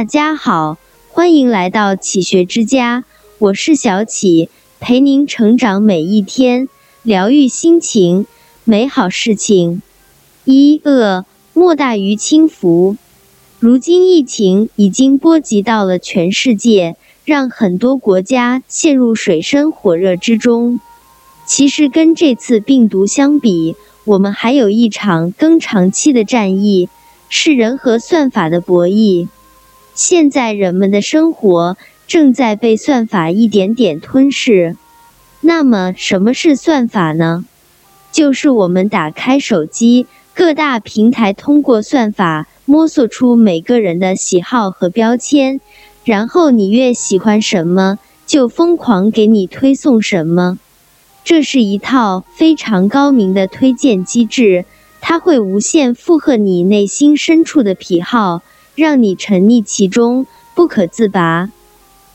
大家好，欢迎来到启学之家，我是小启，陪您成长每一天，疗愈心情，美好事情。一恶莫大于轻浮。如今疫情已经波及到了全世界，让很多国家陷入水深火热之中。其实跟这次病毒相比，我们还有一场更长期的战役，是人和算法的博弈。现在人们的生活正在被算法一点点吞噬。那么，什么是算法呢？就是我们打开手机，各大平台通过算法摸索出每个人的喜好和标签，然后你越喜欢什么，就疯狂给你推送什么。这是一套非常高明的推荐机制，它会无限附和你内心深处的癖好。让你沉溺其中不可自拔。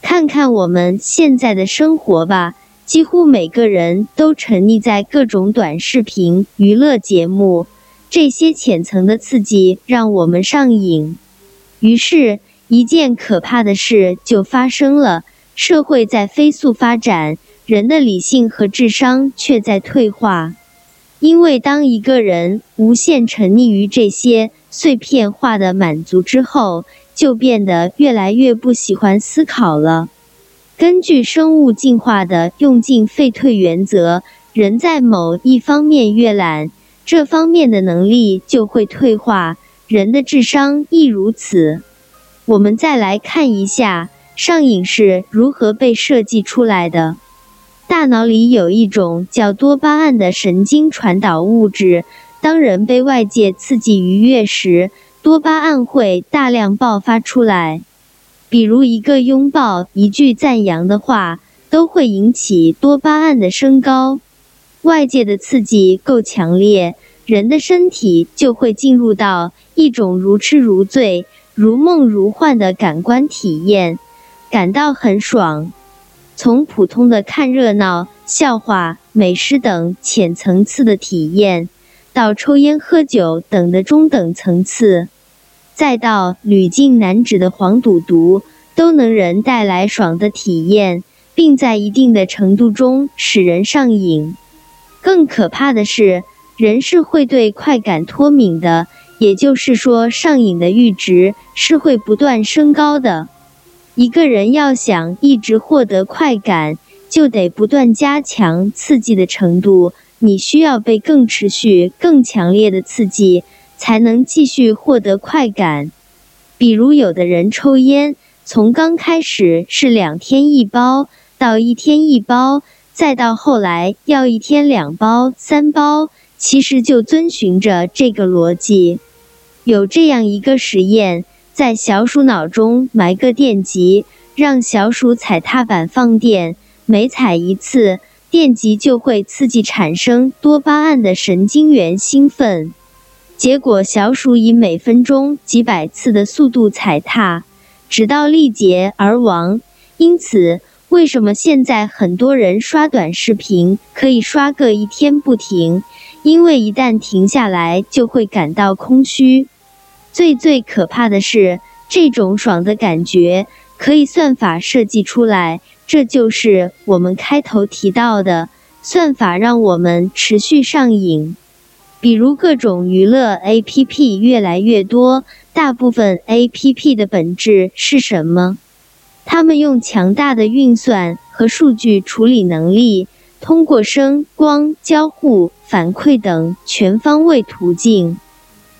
看看我们现在的生活吧，几乎每个人都沉溺在各种短视频、娱乐节目，这些浅层的刺激让我们上瘾。于是，一件可怕的事就发生了：社会在飞速发展，人的理性和智商却在退化。因为当一个人无限沉溺于这些碎片化的满足之后，就变得越来越不喜欢思考了。根据生物进化的用进废退原则，人在某一方面越懒，这方面的能力就会退化。人的智商亦如此。我们再来看一下上瘾是如何被设计出来的。大脑里有一种叫多巴胺的神经传导物质，当人被外界刺激愉悦时，多巴胺会大量爆发出来。比如一个拥抱、一句赞扬的话，都会引起多巴胺的升高。外界的刺激够强烈，人的身体就会进入到一种如痴如醉、如梦如幻的感官体验，感到很爽。从普通的看热闹、笑话、美食等浅层次的体验，到抽烟喝酒等的中等层次，再到屡禁难止的黄赌毒，都能人带来爽的体验，并在一定的程度中使人上瘾。更可怕的是，人是会对快感脱敏的，也就是说，上瘾的阈值是会不断升高的。一个人要想一直获得快感，就得不断加强刺激的程度。你需要被更持续、更强烈的刺激，才能继续获得快感。比如，有的人抽烟，从刚开始是两天一包，到一天一包，再到后来要一天两包、三包，其实就遵循着这个逻辑。有这样一个实验。在小鼠脑中埋个电极，让小鼠踩踏板放电，每踩一次，电极就会刺激产生多巴胺的神经元兴奋。结果，小鼠以每分钟几百次的速度踩踏，直到力竭而亡。因此，为什么现在很多人刷短视频可以刷个一天不停？因为一旦停下来，就会感到空虚。最最可怕的是，这种爽的感觉可以算法设计出来，这就是我们开头提到的算法让我们持续上瘾。比如各种娱乐 APP 越来越多，大部分 APP 的本质是什么？他们用强大的运算和数据处理能力，通过声、光交互、反馈等全方位途径。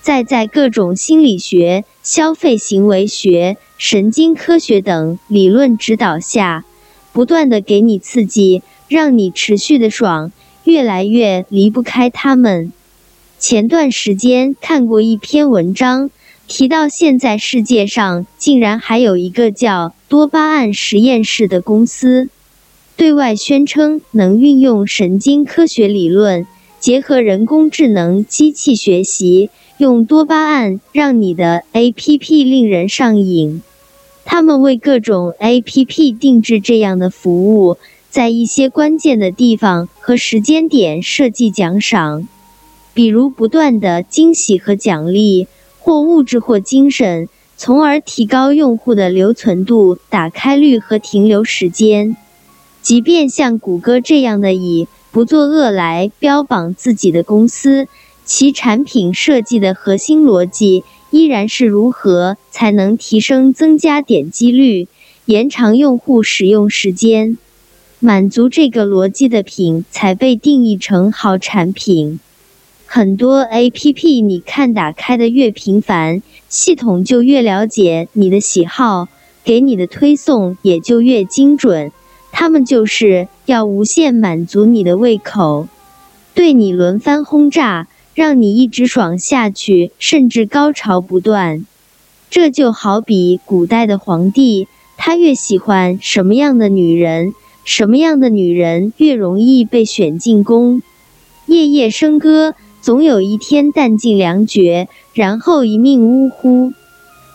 在在各种心理学、消费行为学、神经科学等理论指导下，不断的给你刺激，让你持续的爽，越来越离不开他们。前段时间看过一篇文章，提到现在世界上竟然还有一个叫多巴胺实验室的公司，对外宣称能运用神经科学理论，结合人工智能机器学习。用多巴胺让你的 APP 令人上瘾，他们为各种 APP 定制这样的服务，在一些关键的地方和时间点设计奖赏，比如不断的惊喜和奖励，或物质或精神，从而提高用户的留存度、打开率和停留时间。即便像谷歌这样的以不作恶来标榜自己的公司，其产品设计的核心逻辑依然是如何才能提升增加点击率、延长用户使用时间。满足这个逻辑的品才被定义成好产品。很多 A P P，你看打开的越频繁，系统就越了解你的喜好，给你的推送也就越精准。他们就是要无限满足你的胃口，对你轮番轰炸，让你一直爽下去，甚至高潮不断。这就好比古代的皇帝，他越喜欢什么样的女人。什么样的女人越容易被选进宫？夜夜笙歌，总有一天弹尽粮绝，然后一命呜呼。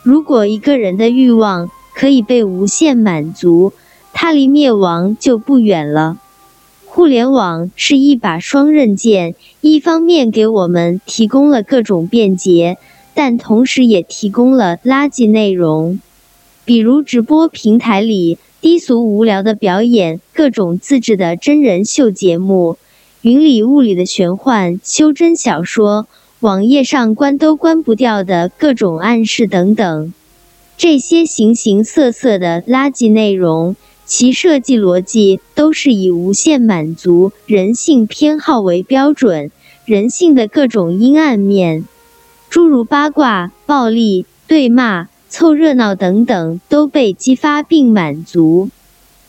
如果一个人的欲望可以被无限满足，他离灭亡就不远了。互联网是一把双刃剑，一方面给我们提供了各种便捷，但同时也提供了垃圾内容，比如直播平台里。低俗无聊的表演，各种自制的真人秀节目，云里雾里的玄幻修真小说，网页上关都关不掉的各种暗示等等，这些形形色色的垃圾内容，其设计逻辑都是以无限满足人性偏好为标准，人性的各种阴暗面，诸如八卦、暴力、对骂。凑热闹等等都被激发并满足。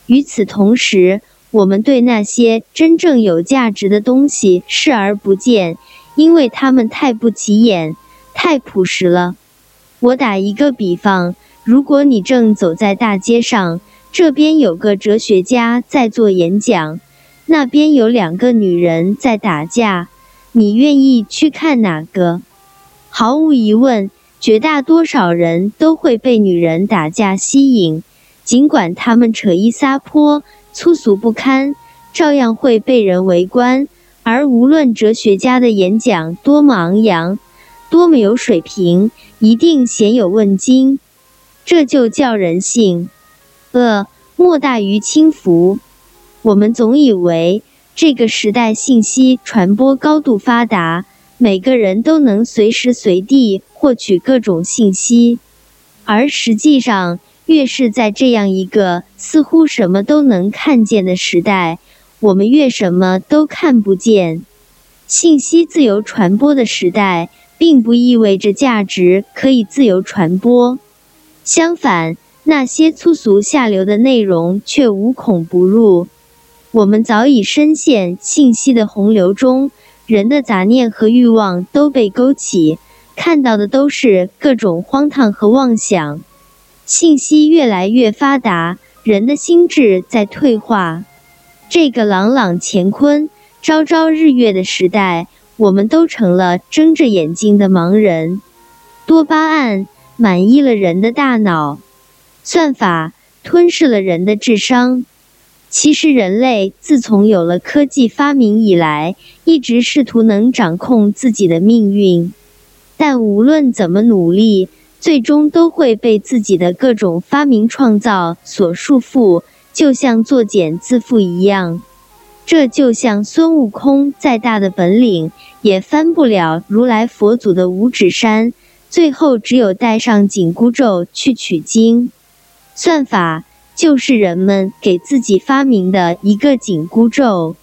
与此同时，我们对那些真正有价值的东西视而不见，因为它们太不起眼、太朴实了。我打一个比方：如果你正走在大街上，这边有个哲学家在做演讲，那边有两个女人在打架，你愿意去看哪个？毫无疑问。绝大多数人都会被女人打架吸引，尽管他们扯衣撒泼、粗俗不堪，照样会被人围观。而无论哲学家的演讲多么昂扬、多么有水平，一定鲜有问津。这就叫人性恶莫大于轻浮。我们总以为这个时代信息传播高度发达。每个人都能随时随地获取各种信息，而实际上，越是在这样一个似乎什么都能看见的时代，我们越什么都看不见。信息自由传播的时代，并不意味着价值可以自由传播，相反，那些粗俗下流的内容却无孔不入。我们早已深陷信息的洪流中。人的杂念和欲望都被勾起，看到的都是各种荒唐和妄想。信息越来越发达，人的心智在退化。这个朗朗乾坤、朝朝日月的时代，我们都成了睁着眼睛的盲人。多巴胺满溢了人的大脑，算法吞噬了人的智商。其实，人类自从有了科技发明以来，一直试图能掌控自己的命运，但无论怎么努力，最终都会被自己的各种发明创造所束缚，就像作茧自缚一样。这就像孙悟空再大的本领，也翻不了如来佛祖的五指山，最后只有带上紧箍咒去取经。算法。就是人们给自己发明的一个紧箍咒。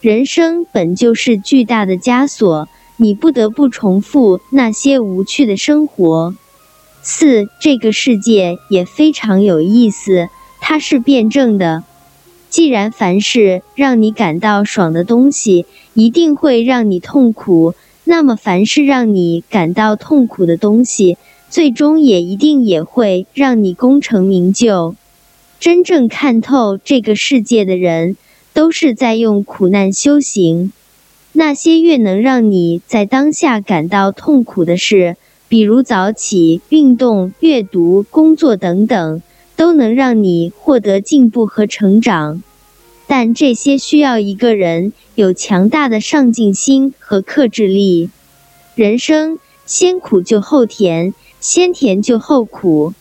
人生本就是巨大的枷锁，你不得不重复那些无趣的生活。四，这个世界也非常有意思，它是辩证的。既然凡事让你感到爽的东西一定会让你痛苦，那么凡事让你感到痛苦的东西，最终也一定也会让你功成名就。真正看透这个世界的人，都是在用苦难修行。那些越能让你在当下感到痛苦的事，比如早起、运动、阅读、工作等等，都能让你获得进步和成长。但这些需要一个人有强大的上进心和克制力。人生先苦就后甜，先甜就后苦，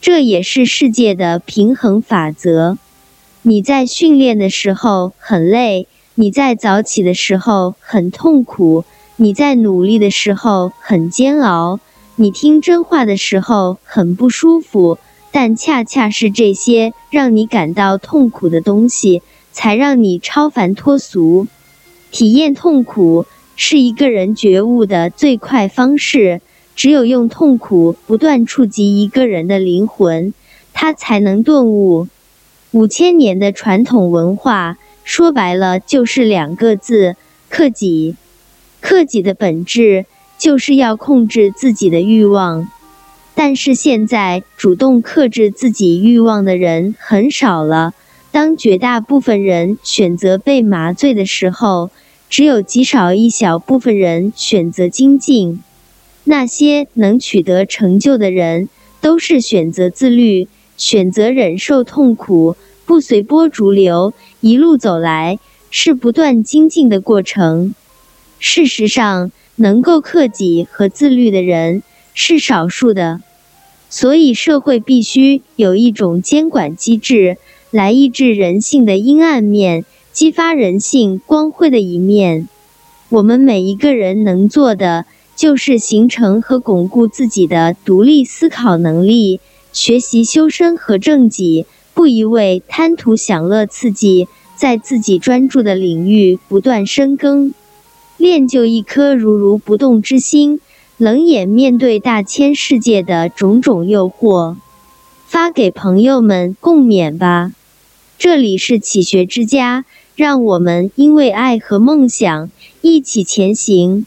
这也是世界的平衡法则。你在训练的时候很累，你在早起的时候很痛苦，你在努力的时候很煎熬，你听真话的时候很不舒服。但恰恰是这些让你感到痛苦的东西，才让你超凡脱俗。体验痛苦是一个人觉悟的最快方式。只有用痛苦不断触及一个人的灵魂，他才能顿悟。五千年的传统文化，说白了就是两个字：克己。克己的本质就是要控制自己的欲望。但是现在，主动克制自己欲望的人很少了。当绝大部分人选择被麻醉的时候，只有极少一小部分人选择精进。那些能取得成就的人，都是选择自律，选择忍受痛苦，不随波逐流，一路走来是不断精进的过程。事实上，能够克己和自律的人是少数的，所以社会必须有一种监管机制，来抑制人性的阴暗面，激发人性光辉的一面。我们每一个人能做的。就是形成和巩固自己的独立思考能力，学习修身和正己，不一味贪图享乐刺激，在自己专注的领域不断深耕，练就一颗如如不动之心，冷眼面对大千世界的种种诱惑。发给朋友们共勉吧。这里是启学之家，让我们因为爱和梦想一起前行。